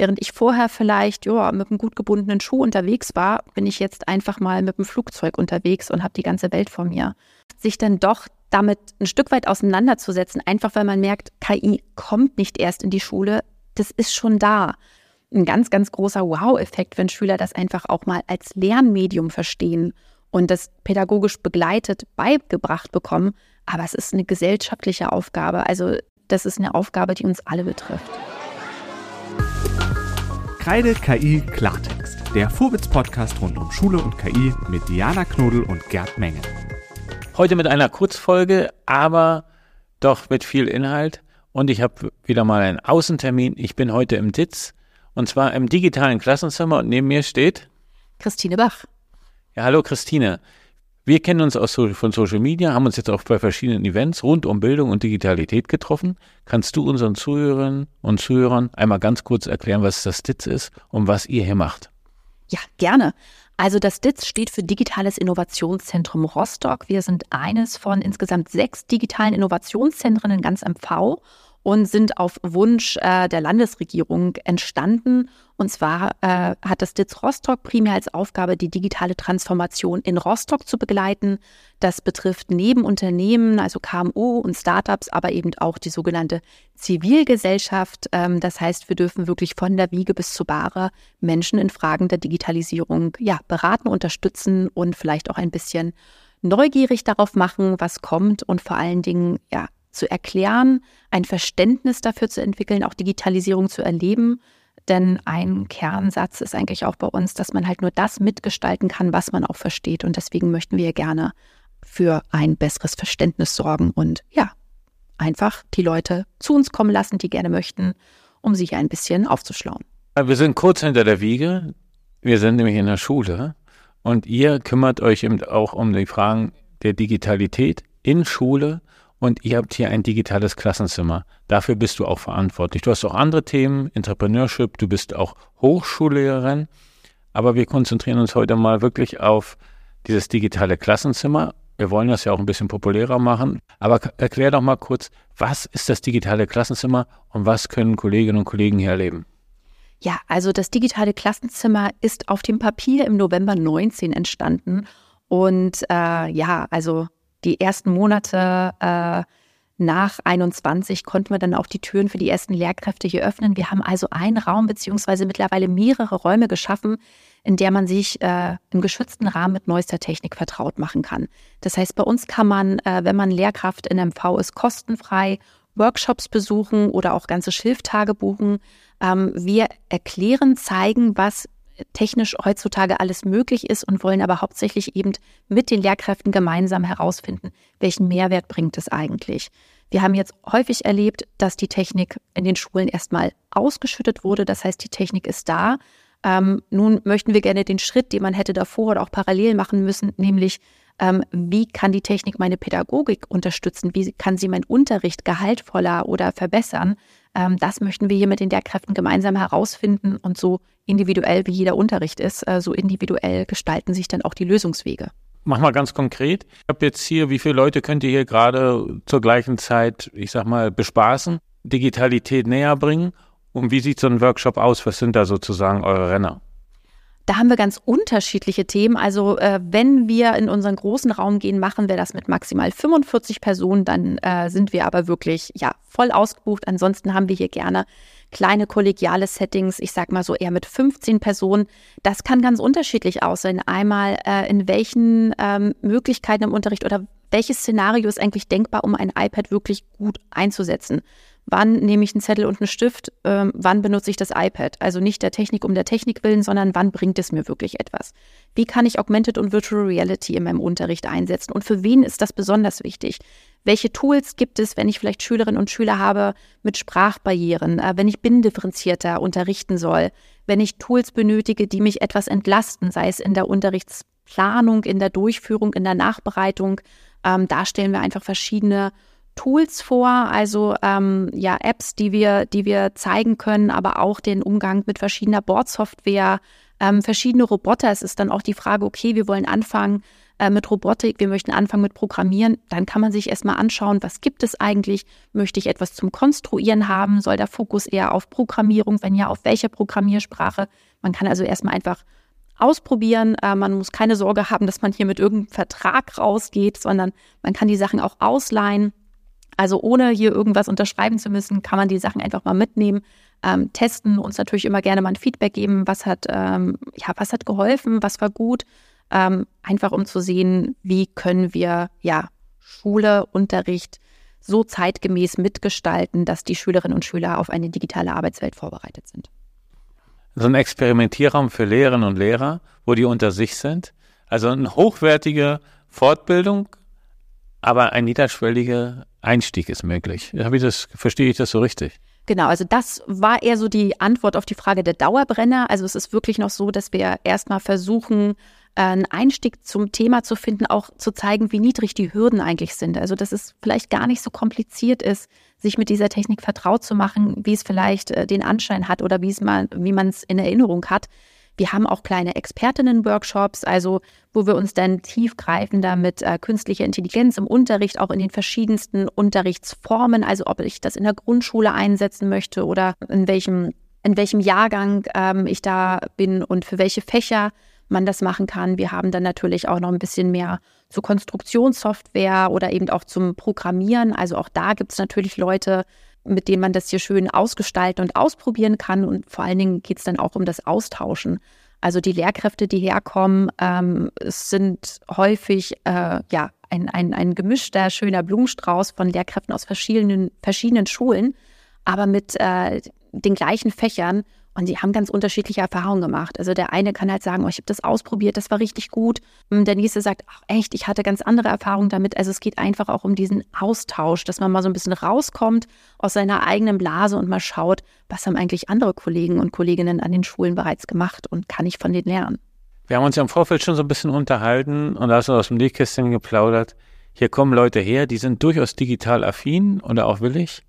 Während ich vorher vielleicht ja, mit einem gut gebundenen Schuh unterwegs war, bin ich jetzt einfach mal mit dem Flugzeug unterwegs und habe die ganze Welt vor mir. Sich dann doch damit ein Stück weit auseinanderzusetzen, einfach weil man merkt, KI kommt nicht erst in die Schule, das ist schon da. Ein ganz, ganz großer Wow-Effekt, wenn Schüler das einfach auch mal als Lernmedium verstehen und das pädagogisch begleitet beigebracht bekommen. Aber es ist eine gesellschaftliche Aufgabe. Also das ist eine Aufgabe, die uns alle betrifft. Kreide KI Klartext, der Vorwitz-Podcast rund um Schule und KI mit Diana Knodel und Gerd Menge. Heute mit einer Kurzfolge, aber doch mit viel Inhalt. Und ich habe wieder mal einen Außentermin. Ich bin heute im DITZ und zwar im digitalen Klassenzimmer und neben mir steht Christine Bach. Ja, hallo Christine. Wir kennen uns aus, von Social Media, haben uns jetzt auch bei verschiedenen Events rund um Bildung und Digitalität getroffen. Kannst du unseren Zuhörerinnen und Zuhörern einmal ganz kurz erklären, was das DITZ ist und was ihr hier macht? Ja, gerne. Also das DITZ steht für Digitales Innovationszentrum Rostock. Wir sind eines von insgesamt sechs digitalen Innovationszentren in ganz MV und sind auf Wunsch äh, der Landesregierung entstanden. Und zwar äh, hat das DITZ Rostock primär als Aufgabe, die digitale Transformation in Rostock zu begleiten. Das betrifft neben Unternehmen, also KMU und Startups, aber eben auch die sogenannte Zivilgesellschaft. Ähm, das heißt, wir dürfen wirklich von der Wiege bis zur Bahre Menschen in Fragen der Digitalisierung ja, beraten, unterstützen und vielleicht auch ein bisschen neugierig darauf machen, was kommt und vor allen Dingen ja, zu erklären, ein Verständnis dafür zu entwickeln, auch Digitalisierung zu erleben. Denn ein Kernsatz ist eigentlich auch bei uns, dass man halt nur das mitgestalten kann, was man auch versteht. Und deswegen möchten wir gerne für ein besseres Verständnis sorgen und ja, einfach die Leute zu uns kommen lassen, die gerne möchten, um sich ein bisschen aufzuschlauen. Wir sind kurz hinter der Wiege. Wir sind nämlich in der Schule und ihr kümmert euch eben auch um die Fragen der Digitalität in Schule und ihr habt hier ein digitales Klassenzimmer. Dafür bist du auch verantwortlich. Du hast auch andere Themen, Entrepreneurship, du bist auch Hochschullehrerin, aber wir konzentrieren uns heute mal wirklich auf dieses digitale Klassenzimmer. Wir wollen das ja auch ein bisschen populärer machen, aber erklär doch mal kurz, was ist das digitale Klassenzimmer und was können Kolleginnen und Kollegen hier erleben? Ja, also das digitale Klassenzimmer ist auf dem Papier im November 19 entstanden und äh, ja, also die ersten Monate äh, nach 21 konnten wir dann auch die Türen für die ersten Lehrkräfte hier öffnen. Wir haben also einen Raum beziehungsweise mittlerweile mehrere Räume geschaffen, in der man sich äh, im geschützten Rahmen mit neuester Technik vertraut machen kann. Das heißt, bei uns kann man, äh, wenn man Lehrkraft in MV ist, kostenfrei Workshops besuchen oder auch ganze Schilftage buchen. Ähm, wir erklären, zeigen, was technisch heutzutage alles möglich ist und wollen aber hauptsächlich eben mit den Lehrkräften gemeinsam herausfinden, welchen Mehrwert bringt es eigentlich. Wir haben jetzt häufig erlebt, dass die Technik in den Schulen erstmal ausgeschüttet wurde. Das heißt, die Technik ist da. Ähm, nun möchten wir gerne den Schritt, den man hätte davor oder auch parallel machen müssen, nämlich ähm, wie kann die Technik meine Pädagogik unterstützen? Wie kann sie meinen Unterricht gehaltvoller oder verbessern? Ähm, das möchten wir hier mit den Lehrkräften gemeinsam herausfinden und so individuell wie jeder Unterricht ist, äh, so individuell gestalten sich dann auch die Lösungswege. Mach mal ganz konkret. Ich habe jetzt hier, wie viele Leute könnt ihr hier gerade zur gleichen Zeit, ich sag mal, bespaßen, Digitalität näher bringen? Und wie sieht so ein Workshop aus? Was sind da sozusagen eure Renner? Da haben wir ganz unterschiedliche Themen. Also äh, wenn wir in unseren großen Raum gehen, machen wir das mit maximal 45 Personen. Dann äh, sind wir aber wirklich ja voll ausgebucht. Ansonsten haben wir hier gerne kleine kollegiale Settings. Ich sag mal so eher mit 15 Personen. Das kann ganz unterschiedlich aussehen. Einmal äh, in welchen ähm, Möglichkeiten im Unterricht oder welches Szenario ist eigentlich denkbar, um ein iPad wirklich gut einzusetzen wann nehme ich einen Zettel und einen Stift, ähm, wann benutze ich das iPad. Also nicht der Technik um der Technik willen, sondern wann bringt es mir wirklich etwas. Wie kann ich Augmented und Virtual Reality in meinem Unterricht einsetzen und für wen ist das besonders wichtig? Welche Tools gibt es, wenn ich vielleicht Schülerinnen und Schüler habe mit Sprachbarrieren, äh, wenn ich binnendifferenzierter unterrichten soll, wenn ich Tools benötige, die mich etwas entlasten, sei es in der Unterrichtsplanung, in der Durchführung, in der Nachbereitung. Ähm, da stellen wir einfach verschiedene Tools vor, also ähm, ja Apps, die wir, die wir zeigen können, aber auch den Umgang mit verschiedener Bordsoftware, ähm, verschiedene Roboter. Es ist dann auch die Frage, okay, wir wollen anfangen äh, mit Robotik, wir möchten anfangen mit Programmieren. Dann kann man sich erstmal anschauen, was gibt es eigentlich? Möchte ich etwas zum Konstruieren haben? Soll der Fokus eher auf Programmierung? Wenn ja, auf welche Programmiersprache? Man kann also erstmal einfach ausprobieren. Äh, man muss keine Sorge haben, dass man hier mit irgendeinem Vertrag rausgeht, sondern man kann die Sachen auch ausleihen. Also ohne hier irgendwas unterschreiben zu müssen, kann man die Sachen einfach mal mitnehmen, ähm, testen, uns natürlich immer gerne mal ein Feedback geben, was hat, ähm, ja, was hat geholfen, was war gut, ähm, einfach um zu sehen, wie können wir ja Schule, Unterricht so zeitgemäß mitgestalten, dass die Schülerinnen und Schüler auf eine digitale Arbeitswelt vorbereitet sind so ein Experimentierraum für Lehrerinnen und Lehrer, wo die unter sich sind. Also eine hochwertige Fortbildung, aber ein niederschwelliger Einstieg ist möglich. Habe ich das, verstehe ich das so richtig? Genau, also das war eher so die Antwort auf die Frage der Dauerbrenner. Also es ist wirklich noch so, dass wir erstmal versuchen, einen Einstieg zum Thema zu finden, auch zu zeigen, wie niedrig die Hürden eigentlich sind. Also dass es vielleicht gar nicht so kompliziert ist, sich mit dieser Technik vertraut zu machen, wie es vielleicht äh, den Anschein hat oder wie es mal, wie man es in Erinnerung hat. Wir haben auch kleine Expertinnen-Workshops, also wo wir uns dann tiefgreifender mit äh, künstlicher Intelligenz im Unterricht, auch in den verschiedensten Unterrichtsformen, also ob ich das in der Grundschule einsetzen möchte oder in welchem, in welchem Jahrgang ähm, ich da bin und für welche Fächer man das machen kann. Wir haben dann natürlich auch noch ein bisschen mehr zur Konstruktionssoftware oder eben auch zum Programmieren. Also auch da gibt es natürlich Leute, mit denen man das hier schön ausgestalten und ausprobieren kann. Und vor allen Dingen geht es dann auch um das Austauschen. Also die Lehrkräfte, die herkommen, ähm, sind häufig äh, ja ein, ein, ein gemischter, schöner Blumenstrauß von Lehrkräften aus verschiedenen, verschiedenen Schulen, aber mit äh, den gleichen Fächern und sie haben ganz unterschiedliche Erfahrungen gemacht. Also der eine kann halt sagen, oh, ich habe das ausprobiert, das war richtig gut. Und der nächste sagt, ach echt, ich hatte ganz andere Erfahrungen damit. Also es geht einfach auch um diesen Austausch, dass man mal so ein bisschen rauskommt aus seiner eigenen Blase und mal schaut, was haben eigentlich andere Kollegen und Kolleginnen an den Schulen bereits gemacht und kann ich von denen lernen. Wir haben uns ja im Vorfeld schon so ein bisschen unterhalten und da hast du aus dem Nähkästchen geplaudert. Hier kommen Leute her, die sind durchaus digital affin oder auch willig,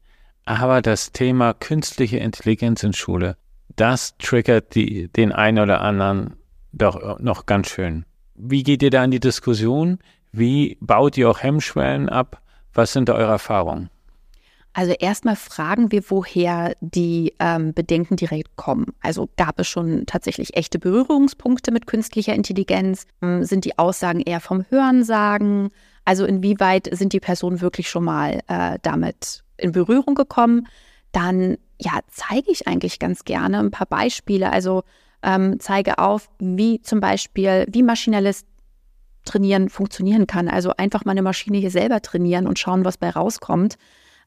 aber das Thema künstliche Intelligenz in Schule, das triggert die, den einen oder anderen doch noch ganz schön. Wie geht ihr da in die Diskussion? Wie baut ihr auch Hemmschwellen ab? Was sind da eure Erfahrungen? Also erstmal fragen wir, woher die ähm, Bedenken direkt kommen. Also gab es schon tatsächlich echte Berührungspunkte mit künstlicher Intelligenz? Ähm, sind die Aussagen eher vom Hörensagen? Also inwieweit sind die Personen wirklich schon mal äh, damit in Berührung gekommen? Dann ja, zeige ich eigentlich ganz gerne ein paar Beispiele. Also ähm, zeige auf, wie zum Beispiel, wie maschinelles Trainieren funktionieren kann. Also einfach mal eine Maschine hier selber trainieren und schauen, was bei rauskommt.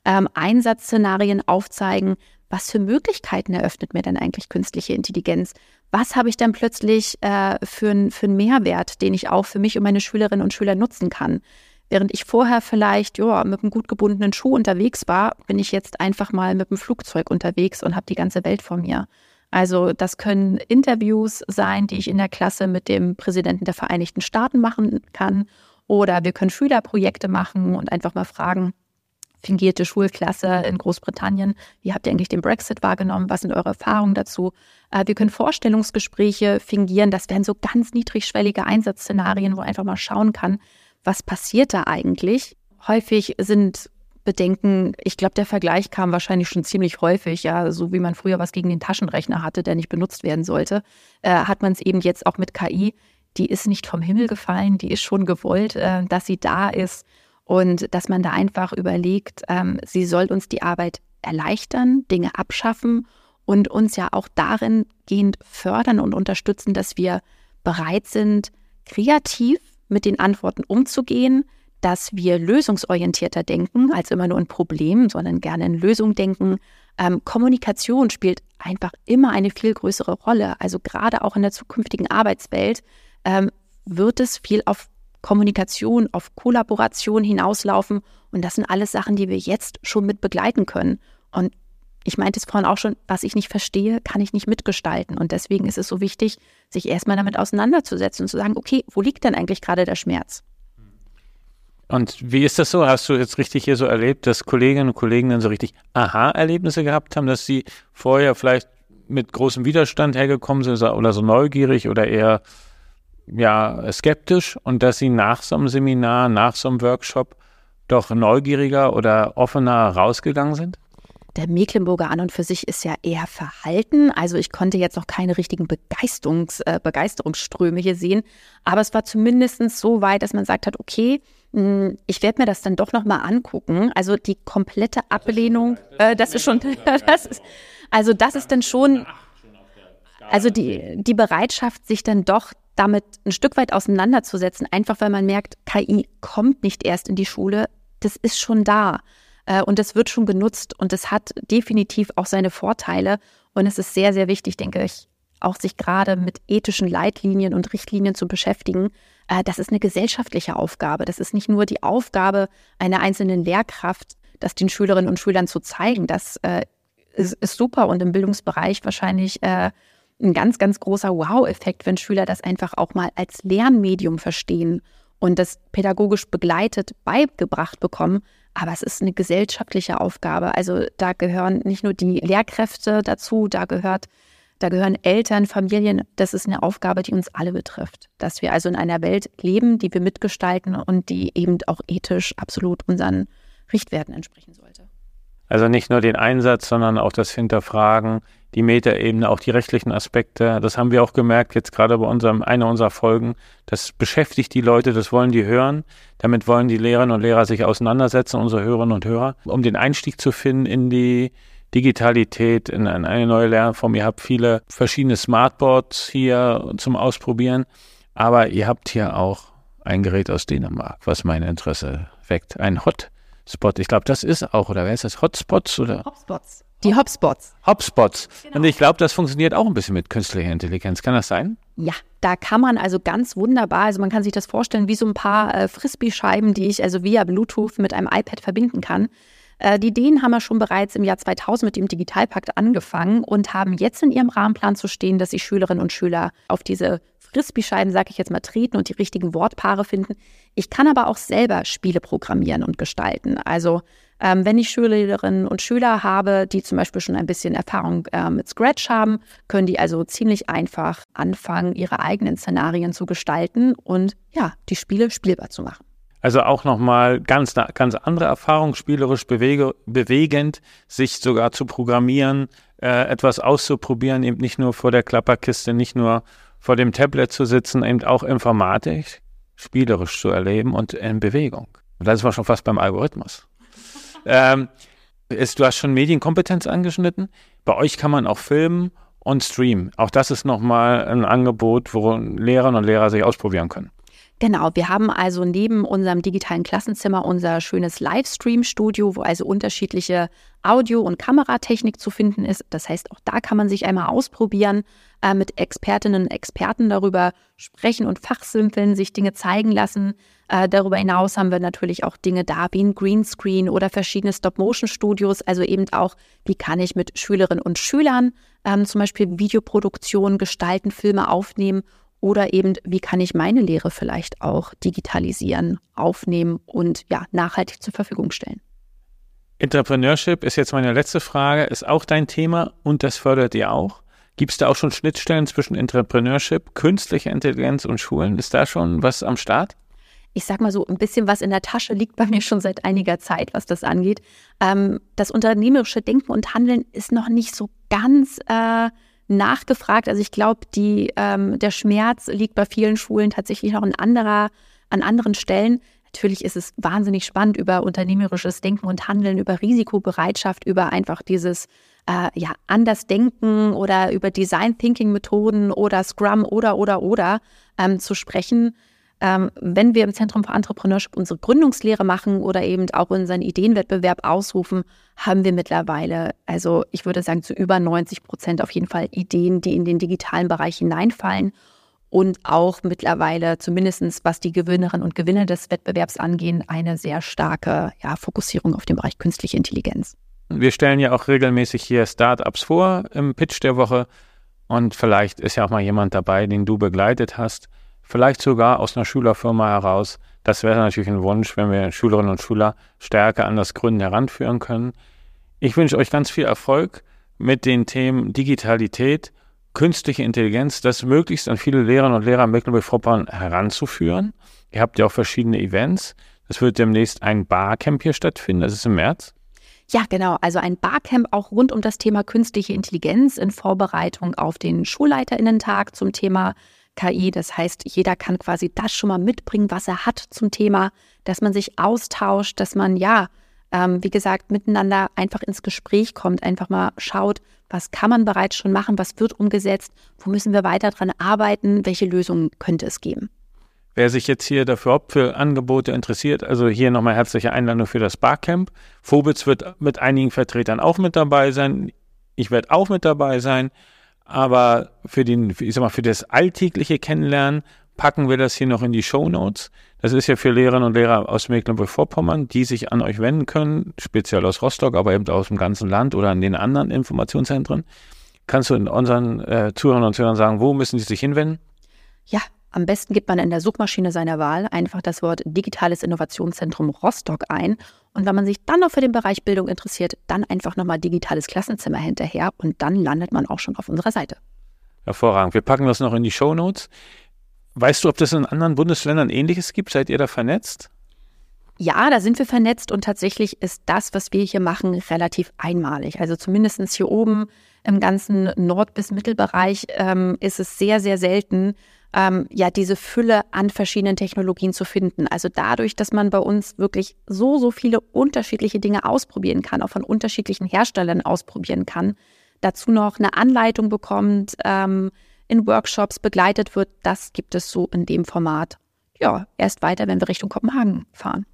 Ähm, Einsatzszenarien aufzeigen, was für Möglichkeiten eröffnet mir denn eigentlich künstliche Intelligenz? Was habe ich dann plötzlich äh, für, für einen Mehrwert, den ich auch für mich und meine Schülerinnen und Schüler nutzen kann? Während ich vorher vielleicht ja, mit einem gut gebundenen Schuh unterwegs war, bin ich jetzt einfach mal mit einem Flugzeug unterwegs und habe die ganze Welt vor mir. Also das können Interviews sein, die ich in der Klasse mit dem Präsidenten der Vereinigten Staaten machen kann. Oder wir können Schülerprojekte machen und einfach mal fragen, fingierte Schulklasse in Großbritannien. Wie habt ihr eigentlich den Brexit wahrgenommen? Was sind eure Erfahrungen dazu? Äh, wir können Vorstellungsgespräche fingieren. Das wären so ganz niedrigschwellige Einsatzszenarien, wo einfach mal schauen kann, was passiert da eigentlich? Häufig sind Bedenken, ich glaube, der Vergleich kam wahrscheinlich schon ziemlich häufig, ja, so wie man früher was gegen den Taschenrechner hatte, der nicht benutzt werden sollte, äh, hat man es eben jetzt auch mit KI. Die ist nicht vom Himmel gefallen, die ist schon gewollt, äh, dass sie da ist und dass man da einfach überlegt, ähm, sie soll uns die Arbeit erleichtern, Dinge abschaffen und uns ja auch darin gehend fördern und unterstützen, dass wir bereit sind, kreativ mit den Antworten umzugehen, dass wir lösungsorientierter denken, als immer nur ein Problem, sondern gerne in Lösung denken. Ähm, Kommunikation spielt einfach immer eine viel größere Rolle. Also gerade auch in der zukünftigen Arbeitswelt ähm, wird es viel auf Kommunikation, auf Kollaboration hinauslaufen. Und das sind alles Sachen, die wir jetzt schon mit begleiten können. Und ich meinte es vorhin auch schon, was ich nicht verstehe, kann ich nicht mitgestalten. Und deswegen ist es so wichtig, sich erstmal damit auseinanderzusetzen und zu sagen, okay, wo liegt denn eigentlich gerade der Schmerz? Und wie ist das so? Hast du jetzt richtig hier so erlebt, dass Kolleginnen und Kollegen dann so richtig Aha-Erlebnisse gehabt haben, dass sie vorher vielleicht mit großem Widerstand hergekommen sind oder so neugierig oder eher ja, skeptisch und dass sie nach so einem Seminar, nach so einem Workshop doch neugieriger oder offener rausgegangen sind? Der Mecklenburger an und für sich ist ja eher verhalten. Also ich konnte jetzt noch keine richtigen Begeisterungs, äh, Begeisterungsströme hier sehen. Aber es war zumindest so weit, dass man sagt hat, okay, mh, hm, ich werde mir das dann doch nochmal angucken. Also die komplette Ablehnung, äh, das ist schon, das ist, also das ist dann schon, also die, die Bereitschaft, sich dann doch damit ein Stück weit auseinanderzusetzen, einfach weil man merkt, KI kommt nicht erst in die Schule, das ist schon da und das wird schon genutzt und es hat definitiv auch seine Vorteile und es ist sehr, sehr wichtig, denke ich, auch sich gerade mit ethischen Leitlinien und Richtlinien zu beschäftigen. Äh, das ist eine gesellschaftliche Aufgabe. Das ist nicht nur die Aufgabe einer einzelnen Lehrkraft, das den Schülerinnen und Schülern zu zeigen. Das äh, ist, ist super und im Bildungsbereich wahrscheinlich ein ganz, ganz großer Wow-Effekt, wenn Schüler das einfach auch mal als Lernmedium verstehen und das pädagogisch begleitet beigebracht bekommen. Aber es ist eine gesellschaftliche Aufgabe. Also da gehören nicht nur die Lehrkräfte dazu, da gehört da gehören Eltern, Familien. Das ist eine Aufgabe, die uns alle betrifft. Dass wir also in einer Welt leben, die wir mitgestalten und die eben auch ethisch absolut unseren Richtwerten entsprechen sollte. Also nicht nur den Einsatz, sondern auch das Hinterfragen, die Metaebene, auch die rechtlichen Aspekte. Das haben wir auch gemerkt, jetzt gerade bei unserem, einer unserer Folgen. Das beschäftigt die Leute, das wollen die hören. Damit wollen die Lehrerinnen und Lehrer sich auseinandersetzen, unsere Hörerinnen und Hörer, um den Einstieg zu finden in die Digitalität, in eine neue Lernform. Ihr habt viele verschiedene Smartboards hier zum Ausprobieren, aber ihr habt hier auch ein Gerät aus Dänemark, was mein Interesse weckt. Ein Hotspot. Ich glaube, das ist auch, oder wer ist das? Hotspots oder? Hotspots. Die Hopspots. Hopspots. Genau. Und ich glaube, das funktioniert auch ein bisschen mit künstlicher Intelligenz. Kann das sein? Ja, da kann man also ganz wunderbar, also man kann sich das vorstellen wie so ein paar äh, Frisbee-Scheiben, die ich also via Bluetooth mit einem iPad verbinden kann. Äh, die Ideen haben wir schon bereits im Jahr 2000 mit dem Digitalpakt angefangen und haben jetzt in ihrem Rahmenplan zu stehen, dass sich Schülerinnen und Schüler auf diese Frisbee-Scheiben, sage ich jetzt mal, treten und die richtigen Wortpaare finden. Ich kann aber auch selber Spiele programmieren und gestalten. Also ähm, wenn ich Schülerinnen und Schüler habe, die zum Beispiel schon ein bisschen Erfahrung äh, mit Scratch haben, können die also ziemlich einfach anfangen, ihre eigenen Szenarien zu gestalten und ja, die Spiele spielbar zu machen. Also auch nochmal ganz, ganz andere Erfahrung, spielerisch bewege, bewegend, sich sogar zu programmieren, äh, etwas auszuprobieren, eben nicht nur vor der Klapperkiste, nicht nur vor dem Tablet zu sitzen, eben auch informatisch, spielerisch zu erleben und in Bewegung. Und da sind wir schon fast beim Algorithmus. Ähm, ist, du hast schon Medienkompetenz angeschnitten. Bei euch kann man auch filmen und streamen. Auch das ist nochmal ein Angebot, wo Lehrerinnen und Lehrer sich ausprobieren können. Genau, wir haben also neben unserem digitalen Klassenzimmer unser schönes Livestream-Studio, wo also unterschiedliche Audio- und Kameratechnik zu finden ist. Das heißt, auch da kann man sich einmal ausprobieren, äh, mit Expertinnen und Experten darüber sprechen und fachsimpeln, sich Dinge zeigen lassen. Äh, darüber hinaus haben wir natürlich auch Dinge da wie ein Greenscreen oder verschiedene Stop-Motion-Studios. Also eben auch, wie kann ich mit Schülerinnen und Schülern ähm, zum Beispiel Videoproduktionen gestalten, Filme aufnehmen oder eben, wie kann ich meine Lehre vielleicht auch digitalisieren, aufnehmen und ja, nachhaltig zur Verfügung stellen. Entrepreneurship ist jetzt meine letzte Frage, ist auch dein Thema und das fördert ihr auch. Gibt es da auch schon Schnittstellen zwischen Entrepreneurship, künstlicher Intelligenz und Schulen? Ist da schon was am Start? ich sag mal so, ein bisschen was in der Tasche liegt bei mir schon seit einiger Zeit, was das angeht. Ähm, das unternehmerische Denken und Handeln ist noch nicht so ganz äh, nachgefragt. Also ich glaube, ähm, der Schmerz liegt bei vielen Schulen tatsächlich noch an, anderer, an anderen Stellen. Natürlich ist es wahnsinnig spannend über unternehmerisches Denken und Handeln, über Risikobereitschaft, über einfach dieses äh, ja, anders denken oder über Design Thinking Methoden oder Scrum oder oder oder ähm, zu sprechen ähm, wenn wir im Zentrum für Entrepreneurship unsere Gründungslehre machen oder eben auch unseren Ideenwettbewerb ausrufen, haben wir mittlerweile, also ich würde sagen, zu über 90 Prozent auf jeden Fall Ideen, die in den digitalen Bereich hineinfallen und auch mittlerweile, zumindest was die Gewinnerinnen und Gewinner des Wettbewerbs angehen, eine sehr starke ja, Fokussierung auf den Bereich künstliche Intelligenz. Wir stellen ja auch regelmäßig hier Startups vor im Pitch der Woche und vielleicht ist ja auch mal jemand dabei, den du begleitet hast vielleicht sogar aus einer Schülerfirma heraus. Das wäre natürlich ein Wunsch, wenn wir Schülerinnen und Schüler stärker an das Gründen heranführen können. Ich wünsche euch ganz viel Erfolg mit den Themen Digitalität, künstliche Intelligenz, das möglichst an viele Lehrerinnen und Lehrer Mecklenburg-Vorpommern heranzuführen. Ihr habt ja auch verschiedene Events. Es wird demnächst ein Barcamp hier stattfinden, das ist im März. Ja, genau. Also ein Barcamp auch rund um das Thema künstliche Intelligenz in Vorbereitung auf den Schulleiterinnentag zum Thema KI. Das heißt, jeder kann quasi das schon mal mitbringen, was er hat zum Thema, dass man sich austauscht, dass man ja, ähm, wie gesagt, miteinander einfach ins Gespräch kommt, einfach mal schaut, was kann man bereits schon machen, was wird umgesetzt, wo müssen wir weiter dran arbeiten, welche Lösungen könnte es geben. Wer sich jetzt hier dafür für Angebote interessiert, also hier nochmal herzliche Einladung für das Barcamp. Phobitz wird mit einigen Vertretern auch mit dabei sein. Ich werde auch mit dabei sein. Aber für den, ich sag mal, für das alltägliche Kennenlernen packen wir das hier noch in die Show Notes. Das ist ja für Lehrerinnen und Lehrer aus Mecklenburg-Vorpommern, die sich an euch wenden können, speziell aus Rostock, aber eben aus dem ganzen Land oder an den anderen Informationszentren. Kannst du in unseren äh, Zuhörern und Zuhörern sagen, wo müssen sie sich hinwenden? Ja, am besten gibt man in der Suchmaschine seiner Wahl einfach das Wort Digitales Innovationszentrum Rostock ein. Und wenn man sich dann noch für den Bereich Bildung interessiert, dann einfach nochmal digitales Klassenzimmer hinterher und dann landet man auch schon auf unserer Seite. Hervorragend. Wir packen das noch in die Show Notes. Weißt du, ob das in anderen Bundesländern ähnliches gibt? Seid ihr da vernetzt? Ja, da sind wir vernetzt und tatsächlich ist das, was wir hier machen, relativ einmalig. Also zumindest hier oben im ganzen Nord- bis Mittelbereich ähm, ist es sehr, sehr selten, ähm, ja diese Fülle an verschiedenen Technologien zu finden. Also dadurch, dass man bei uns wirklich so, so viele unterschiedliche Dinge ausprobieren kann, auch von unterschiedlichen Herstellern ausprobieren kann, dazu noch eine Anleitung bekommt, ähm, in Workshops begleitet wird, das gibt es so in dem Format. Ja, erst weiter, wenn wir Richtung Kopenhagen fahren.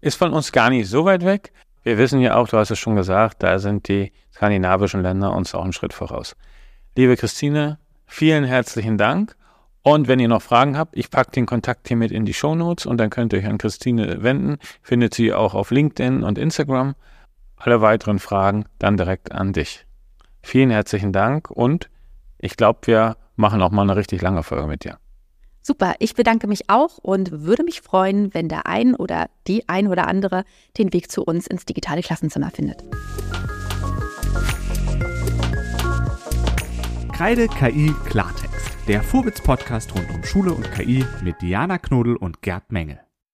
Ist von uns gar nicht so weit weg. Wir wissen ja auch, du hast es schon gesagt, da sind die skandinavischen Länder uns auch einen Schritt voraus. Liebe Christine, vielen herzlichen Dank und wenn ihr noch Fragen habt, ich packe den Kontakt hier mit in die Show Notes und dann könnt ihr euch an Christine wenden. Findet sie auch auf LinkedIn und Instagram. Alle weiteren Fragen dann direkt an dich. Vielen herzlichen Dank und ich glaube, wir machen auch mal eine richtig lange Folge mit dir. Super, ich bedanke mich auch und würde mich freuen, wenn der ein oder die ein oder andere den Weg zu uns ins digitale Klassenzimmer findet. Kreide KI Klartext der Vorwitz-Podcast rund um Schule und KI mit Diana Knodel und Gerd Menge.